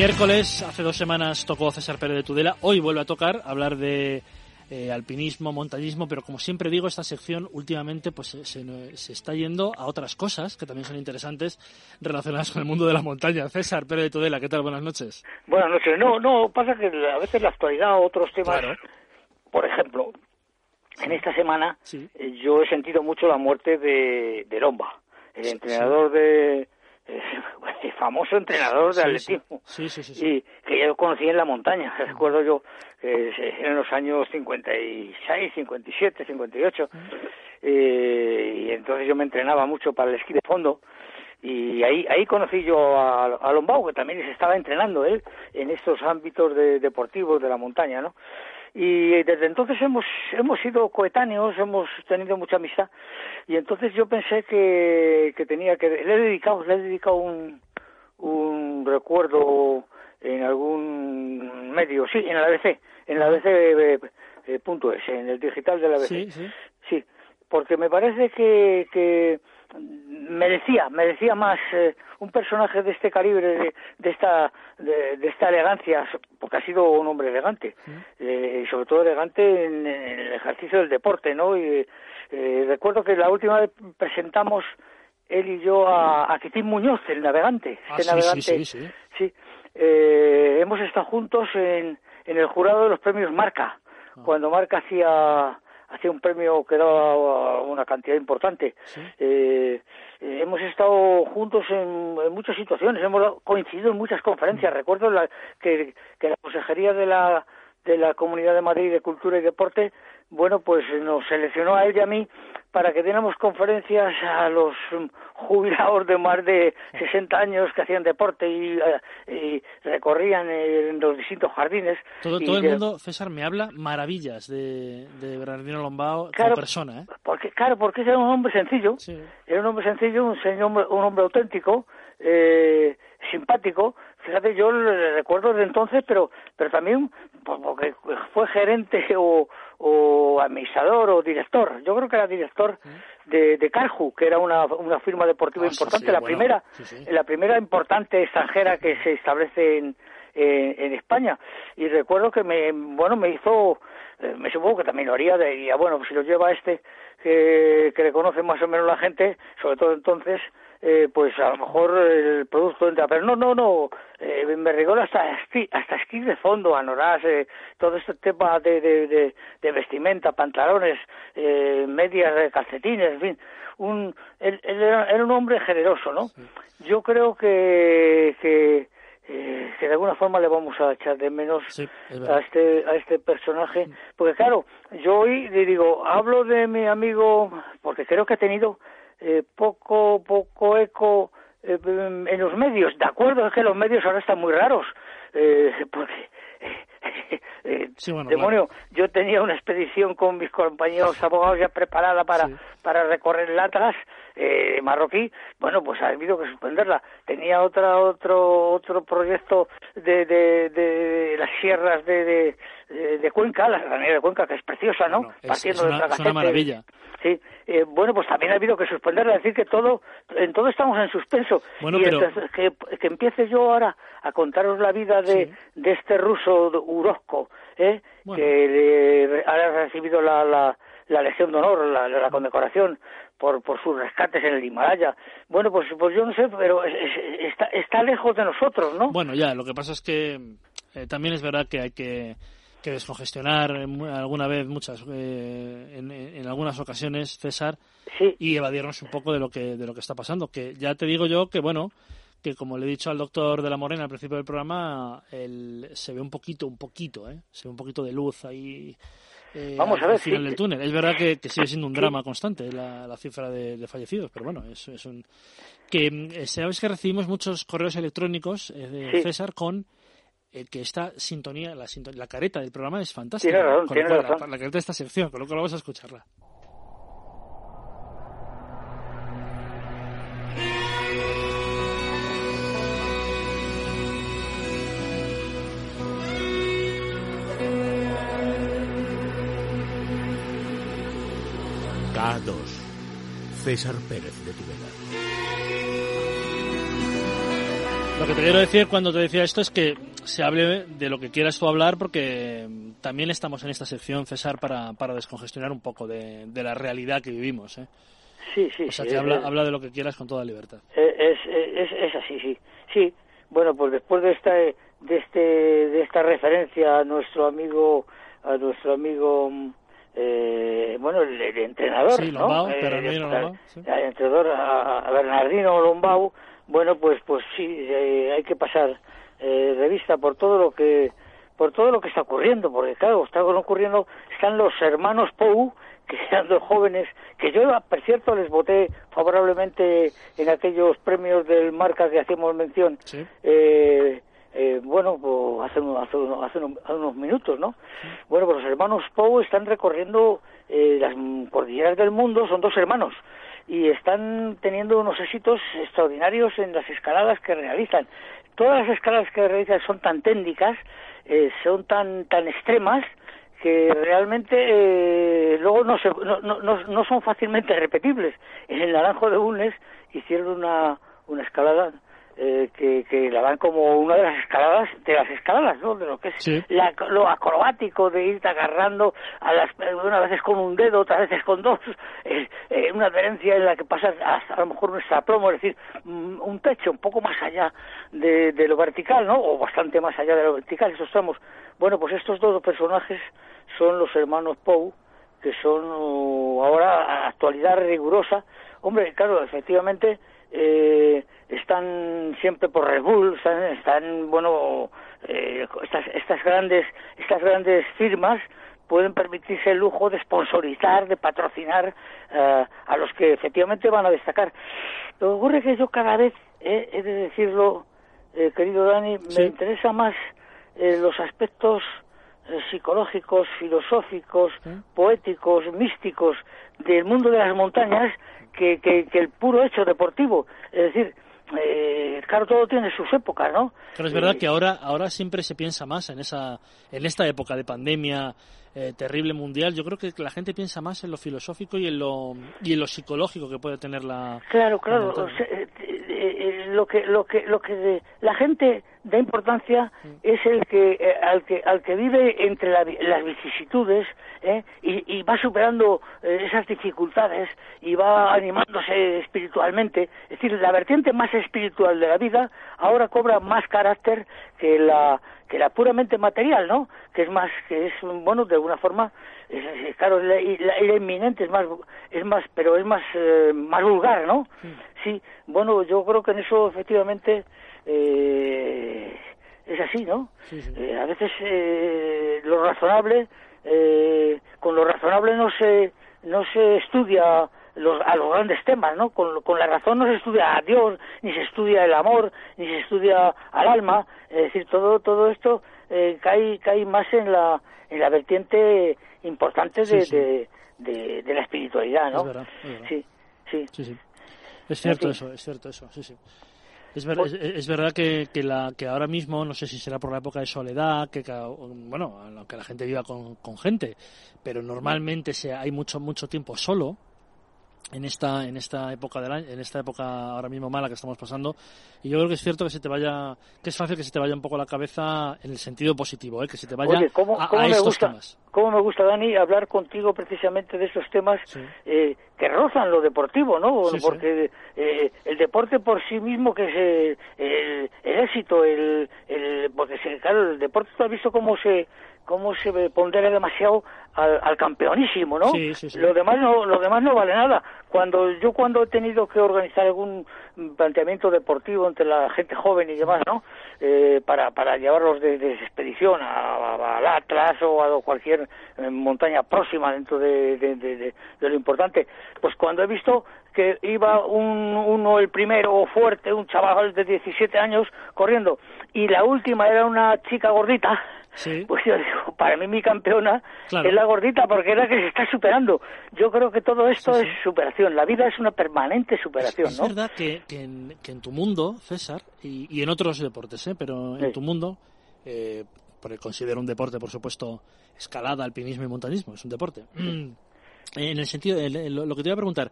Miércoles, hace dos semanas tocó César Pérez de Tudela, hoy vuelve a tocar, hablar de eh, alpinismo, montañismo, pero como siempre digo, esta sección últimamente pues se, se, está yendo a otras cosas que también son interesantes relacionadas con el mundo de la montaña. César Pérez de Tudela, ¿qué tal? Buenas noches. Buenas noches. No, no, pasa que a veces la actualidad o otros temas, por ejemplo, en esta semana eh, yo he sentido mucho la muerte de, de Lomba, el entrenador de el famoso entrenador de atletismo. Sí, sí, y que yo conocí en la montaña. Recuerdo yo que en los años 56 57 58 eh, y entonces yo me entrenaba mucho para el esquí de fondo. Y ahí ahí conocí yo a, a Lombao que también se estaba entrenando él en estos ámbitos de, deportivos de la montaña no y desde entonces hemos hemos sido coetáneos hemos tenido mucha amistad. Y entonces yo pensé que, que tenía que le he dedicado le he dedicado un un recuerdo en algún medio sí en la ABC en la ABC eh, eh, punto es en el digital de la ABC sí sí. Sí porque me parece que, que merecía merecía más eh, un personaje de este calibre de, esta de, esta elegancia porque ha sido un hombre elegante eh, y sobre todo elegante en, el ejercicio del deporte no y eh, recuerdo que la última vez presentamos él y yo a, a Quitín Muñoz el navegante ah, este navegante sí, sí, sí. hemos estado juntos en en el jurado de los premios Marca Ah. cuando Marca hacía hacía un premio que daba una cantidad importante. Eh, eh, hemos estado juntos en, muchas situaciones, hemos coincidido en muchas conferencias. Recuerdo la, que, que la Consejería de la, de la Comunidad de Madrid de Cultura y Deporte, bueno, pues nos seleccionó a él y a mí para que diéramos conferencias a los jubilados de más de 60 años que hacían deporte y, y recorrían en los distintos jardines. Todo, todo el mundo, César, me habla maravillas de, de Bernardino Lombao claro, como persona. ¿eh? Porque, claro, porque era un hombre sencillo, sí. era un hombre sencillo, un, señor, un hombre auténtico, eh, simpático. Fíjate, yo le recuerdo de entonces, pero, pero también porque fue gerente o, o administrador o director. Yo creo que era director de, de Carhu, que era una, una firma deportiva Ah, importante, sí, la bueno, primera, sí, la primera importante extranjera que se establece en, en, en España. Y recuerdo que me, bueno, me hizo, eh, me supongo que también lo haría, diría, bueno, pues si lo lleva este, que, que le conoce más o menos la gente, sobre todo entonces, eh, pues a lo mejor el producto entra, pero no, no, no, eh, me recuerdo hasta esquí, hasta esquí de fondo, anoras, eh, todo este tema de, de, de, de vestimenta, pantalones, eh, medias, calcetines, en fin, un, él, él era, era, un hombre generoso, ¿no? Sí. Yo creo que, que eh, que de alguna forma le vamos a echar de menos sí, a este a este personaje porque claro yo hoy le digo hablo de mi amigo porque creo que ha tenido eh, poco poco eco eh, en los medios de acuerdo es que los medios ahora están muy raros eh, porque sí, bueno, demonio claro. yo tenía una expedición con mis compañeros abogados ya preparada para sí. para recorrer el Atlas eh, marroquí, bueno, pues ha habido que suspenderla. Tenía otra, otro, otro proyecto de, de, de las sierras de, de, de, Cuenca, la granera de Cuenca, que es preciosa, ¿no? Bueno, es, Partiendo es una, de es una maravilla. Sí, eh, bueno, pues también ha habido que suspenderla, decir que todo, en todo estamos en suspenso. Bueno, y pero... entonces, que, que empiece yo ahora a contaros la vida de, sí. de este ruso Urozco, ¿eh? Bueno. que ha recibido la, la, la Legión de Honor, la, la condecoración por, por sus rescates en el Himalaya. Bueno, pues, pues yo no sé, pero es, es, está, está lejos de nosotros, ¿no? Bueno, ya, lo que pasa es que eh, también es verdad que hay que, que descongestionar alguna vez, muchas, eh, en, en, algunas ocasiones, César, sí. y evadirnos un poco de lo que de lo que está pasando. Que ya te digo yo que, bueno, que como le he dicho al doctor de la Morena al principio del programa, el, se ve un poquito, un poquito, ¿eh? Se ve un poquito de luz ahí eh, Vamos a ver, al final sí. del túnel. Es verdad que, que sigue siendo un drama constante la, la cifra de, de, fallecidos, pero bueno, es, es un... Que eh, sabes que recibimos muchos correos electrónicos eh, de Sí. César con eh, que esta sintonía, la, sintonía, la careta del programa es fantástica. Tiene razón, Con tiene lo cual, razón. La, la careta de esta sección, con lo cual vamos a escucharla. K2. César Pérez de Tudela. Lo que te quiero decir cuando te decía esto es que se hable de lo que quieras tú hablar porque también estamos en esta sección, César, para, para descongestionar un poco de, de la realidad que vivimos. ¿eh? Sí, sí. O sea, sí, que es- habla, habla de lo que quieras con toda libertad. Es, es, es así, sí. Sí, bueno, pues después de esta, de este, de esta referencia a nuestro amigo, a nuestro amigo, eh, bueno, el, el entrenador, Sí, ¿no? Lombao, Eh, sí. el entrenador a, a Bernardino Lombau, bueno, pues, pues sí, eh, hay que pasar eh, revista por todo lo que, por todo lo que está ocurriendo, porque claro, está ocurriendo, están los hermanos Pou, que eran dos jóvenes, que yo, por cierto, les voté favorablemente en aquellos premios del marca que hacíamos mención, Sí. eh, eh, bueno, pues hace, hace, hace uno- hace unos minutos, ¿no? Bueno, pues los hermanos Pou están recorriendo eh, las cordilleras del mundo, son dos hermanos, y están teniendo unos éxitos extraordinarios en las escaladas que realizan. Todas las escaladas que realizan son tan técnicas, eh, son tan, tan extremas, que realmente eh, luego no, se, no, no, no- son fácilmente repetibles. En el Naranjo de Bulnes hicieron una, una escalada eh, que, que la dan como una de las escaladas de las escaladas, ¿no? De lo que es Sí. la- lo acrobático de irte agarrando a las unas veces con un dedo, otras veces con dos, eh, eh, una adherencia en la que pasas hasta a lo mejor un extraplomo, es decir, mm, un techo un poco más allá de, de lo vertical, ¿no? O bastante más allá de lo vertical, esos tramos. Bueno, pues estos dos personajes son los hermanos Pou, que son uh, ahora actualidad rigurosa. Hombre, claro, efectivamente eh, están siempre por Red Bull, están, están bueno, eh, estas, estas grandes, estas grandes firmas pueden permitirse el lujo de sponsorizar, de patrocinar eh, a los que efectivamente van a destacar. Lo que ocurre es que yo cada vez, eh, he de decirlo, eh, querido Dani, Sí. me interesa más eh, los aspectos eh, psicológicos, filosóficos, Sí. poéticos, místicos del mundo de las montañas que, que, que el puro hecho deportivo. Es decir, eh, claro, todo tiene sus épocas, ¿no? Pero es verdad que ahora, ahora siempre se piensa más en esa, en esta época de pandemia eh, terrible mundial. Yo creo que la gente piensa más en lo filosófico y en lo y en lo psicológico que puede tener la. Claro, claro. montaña. o sea, eh, lo que lo que lo que la gente da importancia es el que eh, al que al que vive entre la las vicisitudes ¿eh? y, y va superando eh, esas dificultades y va animándose espiritualmente. Es decir, la vertiente más espiritual de la vida ahora cobra más carácter que la que la puramente material, ¿no? Que es más que es bueno de alguna forma es- es- claro la, la- la inminente es más es más pero es más eh, más vulgar no sí bueno yo creo que en eso efectivamente eh, es así no Sí, sí. Eh, a veces eh, lo razonable eh, con lo razonable no se no se estudia los, a los grandes temas, ¿no? Con, con la razón no se estudia a Dios, ni se estudia el amor, ni se estudia al alma. Es decir, todo todo esto eh, cae cae más en la en la vertiente importante de, Sí, sí. De, de, de la espiritualidad, ¿no? Es verdad, es verdad. Sí, sí. Sí, sí. Es cierto fin. eso, es cierto eso, sí, sí. Es, ver- Pues- es, es verdad que, que, la, que ahora mismo, no sé si será por la época de soledad, que ca- bueno, aunque la gente viva con, con gente, pero normalmente se, hay mucho mucho tiempo solo en esta en esta época del año, en esta época ahora mismo mala que estamos pasando y yo creo que es cierto que se te vaya que es fácil que se te vaya un poco la cabeza en el sentido positivo, ¿eh? que se te vaya Oye, ¿cómo, a, cómo a estos gusta, temas. cómo me gusta, Dani, hablar contigo precisamente de estos temas Sí. eh, que rozan lo deportivo, ¿no? Sí, sí. Porque eh, el deporte por sí mismo, que es eh, el, el éxito, el, el, porque se, claro, el deporte tú has visto cómo se cómo se pondera demasiado al, al campeonísimo, ¿no? Sí, sí, sí. Lo demás no, lo demás no vale nada. Cuando yo cuando he tenido que organizar algún planteamiento deportivo entre la gente joven y demás, ¿no? Eh, para, para llevarlos de, de expedición a, al Atlas o a cualquier eh, montaña próxima dentro de, de- de- de- de lo importante, pues cuando he visto que iba un, uno el primero fuerte, un chaval de 17 años corriendo y la última era una chica gordita, Sí. pues yo digo, para mí mi campeona Claro. es la gordita porque es la que se está superando. Yo creo que todo esto Sí, sí. es superación. La vida es una permanente superación, Es ¿no? verdad que, que, en, que en tu mundo, César, y, y en otros deportes, ¿eh? pero en tu mundo, eh, porque considero un deporte, por supuesto, escalada, alpinismo y montañismo, es un deporte. en el sentido, en lo, lo que te voy a preguntar,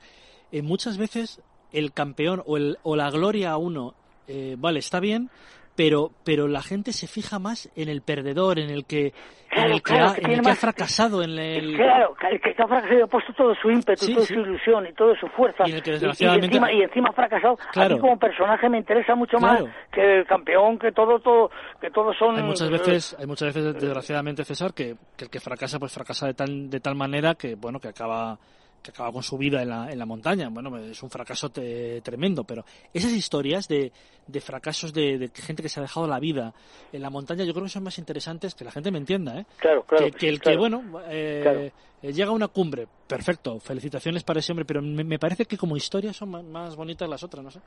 eh, muchas veces el campeón o, el, o la gloria a uno eh, vale, está bien, pero pero la gente se fija más en el perdedor, en el que, en el que, ha, en el que ha fracasado, en el... Claro, el que ha fracasado ha puesto todo su ímpetu, Sí, toda sí. su ilusión y toda su fuerza. Y en el que y, desgraciadamente- encima, y encima ha fracasado. Claro. A mí como personaje me interesa mucho más que el campeón, que todo, todo, que todos son... Hay muchas veces, hay muchas veces desgraciadamente César que, que el que fracasa pues fracasa de tal de tal manera que bueno que acaba que acaba con su vida en la, en la montaña. Bueno, es un fracaso te- tremendo, pero esas historias de, de fracasos de, de gente que se ha dejado la vida en la montaña, yo creo que son más interesantes que la gente me entienda, ¿eh? Claro, claro. que, que el claro. que, bueno, eh, Claro. Eh, llega a una cumbre, perfecto, felicitaciones para ese hombre, pero me, me parece que como historia son más, bonitas las otras, no sé.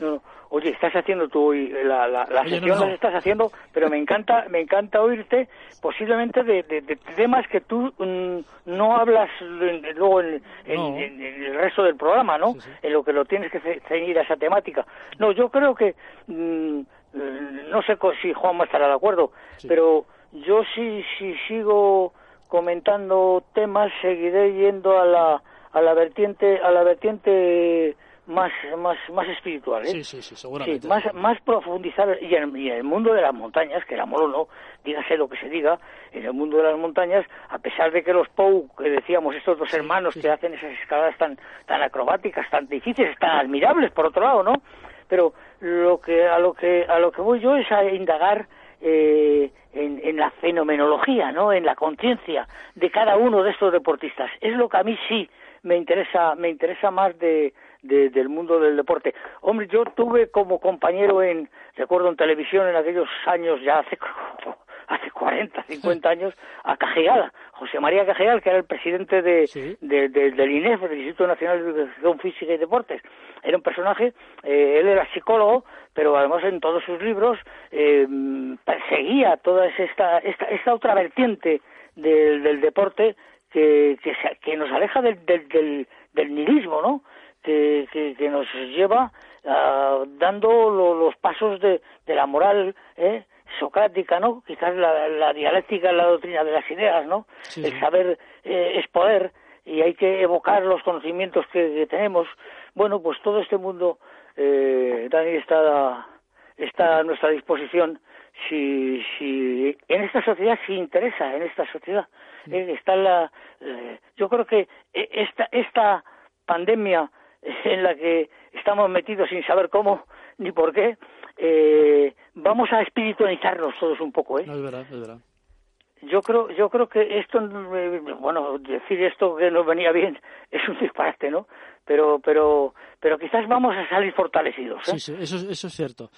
No, no. Oye, estás haciendo tú hoy la, la, la Oye, sección no, no. las estás haciendo, pero me encanta, me encanta oírte posiblemente de, de- de temas que tú mm, no hablas luego en, en- No. en- en el resto del programa, ¿no? Sí, sí. En lo que lo tienes que ce- ceñir a esa temática. No, yo creo que mm, eh, no sé si Juanma estará de acuerdo, Sí. pero yo sí, sí sigo comentando temas, seguiré yendo a la a la vertiente a la vertiente más más más espiritual, ¿eh? Sí, sí, sí, seguramente. Sí, más, más profundizar y en, y en el mundo de las montañas, que el amor o no, dígase lo que se diga, en el mundo de las montañas, a pesar de que los Pou, que decíamos, estos dos hermanos sí, que hacen esas escaladas tan, tan acrobáticas, tan difíciles, tan admirables, por otro lado, ¿no? Pero lo que, a lo que, a lo que voy yo es a indagar eh, en, en la fenomenología, ¿no? En la conciencia de cada uno de estos deportistas. Es lo que a mí sí me interesa, me interesa más de, de- del mundo del deporte. Hombre, yo tuve como compañero en, recuerdo en televisión en aquellos años, ya hace, hace 40, 50 años, a Cajigal, José María Cajigal, que era el presidente de, Sí. de- de- del INEF, del Instituto Nacional de Educación Física y Deportes. Era un personaje, eh, él era psicólogo, pero además en todos sus libros eh, perseguía toda esta, esta, esta otra vertiente del, del deporte que, que, se- que nos aleja del, del, del, del nihilismo, ¿no? Que, que, que nos lleva ah, dando lo- los pasos de, de la moral ¿eh? socrática, ¿no? Quizás la, la dialéctica es la doctrina de las ideas, ¿no? Sí, El saber eh, es poder y hay que evocar los conocimientos que, que tenemos. Bueno, pues todo este mundo, eh, Dani, está, está a nuestra disposición si, si en esta sociedad si interesa en esta sociedad Eh, está la eh, yo creo que eh, esta esta pandemia en la que estamos metidos sin saber cómo ni por qué eh, vamos a espiritualizarnos todos un poco ¿eh? No, es verdad, es verdad. yo creo yo creo que esto eh, bueno decir esto que nos venía bien es un disparate no pero pero pero quizás vamos a salir fortalecidos ¿eh? Sí, sí, eso, es- eso es cierto.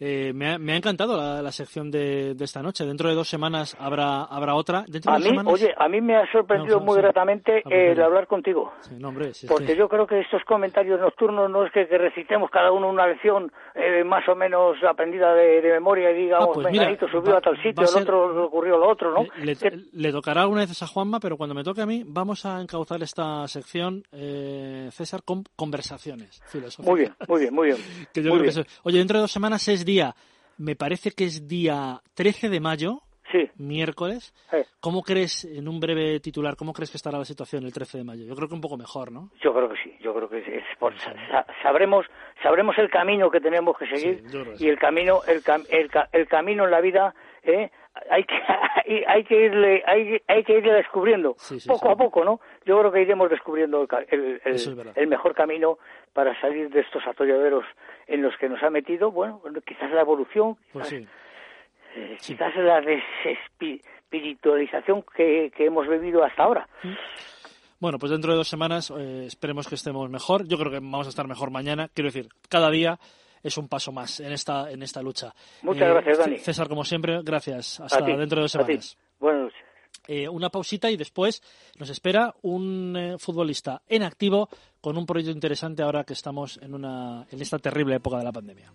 Eh, me, ha, me ha encantado la, la sección de, de esta noche. Dentro de dos semanas habrá habrá otra. Dentro a de mí semanas... oye a mí me ha sorprendido No, muy sí. gratamente el hablar contigo Sí, no, hombre, sí, porque que- yo creo que estos comentarios nocturnos no es que, que recitemos cada uno una lección eh, más o menos aprendida de, de memoria y digamos, Ah, pues mira, subió va- a tal sitio, a el ser- otro le ocurrió lo otro, ¿no? Le, Que- le tocará una vez a Juanma, pero cuando me toque a mí, vamos a encauzar esta sección, eh, César, con conversaciones filosóficas. Muy bien, muy bien, muy bien. Que yo muy creo que bien. eso- Oye, dentro de dos semanas es día, me parece que es día 13 de mayo, Sí, miércoles. eh, ¿Cómo crees, en un breve titular, cómo crees que estará la situación el 13 de mayo? Yo creo que un poco mejor, ¿no? yo creo que sí, yo creo que sí. es por- sa- sabremos, sabremos el camino que tenemos que seguir Sí, que y sí. el camino, el, cam- el, ca- el camino en la vida, ¿eh? Hay que hay, hay que irle hay, hay que irle descubriendo Sí, sí, poco sí. a poco no yo creo que iremos descubriendo el, el, es el mejor camino para salir de estos atolladeros en los que nos ha metido. Bueno quizás la evolución Pues quizás, eh, quizás la desespiritualización que, que hemos vivido hasta ahora. Bueno, pues dentro de dos semanas eh, esperemos que estemos mejor. Yo creo que vamos a estar mejor mañana. Quiero decir, cada día es un paso más en esta en esta lucha. Muchas gracias, Dani. César, como siempre, gracias. Hasta dentro de dos semanas. buenas noches Eh, una pausita y después nos espera un eh, futbolista en activo con un proyecto interesante ahora que estamos en una en esta terrible época de la pandemia.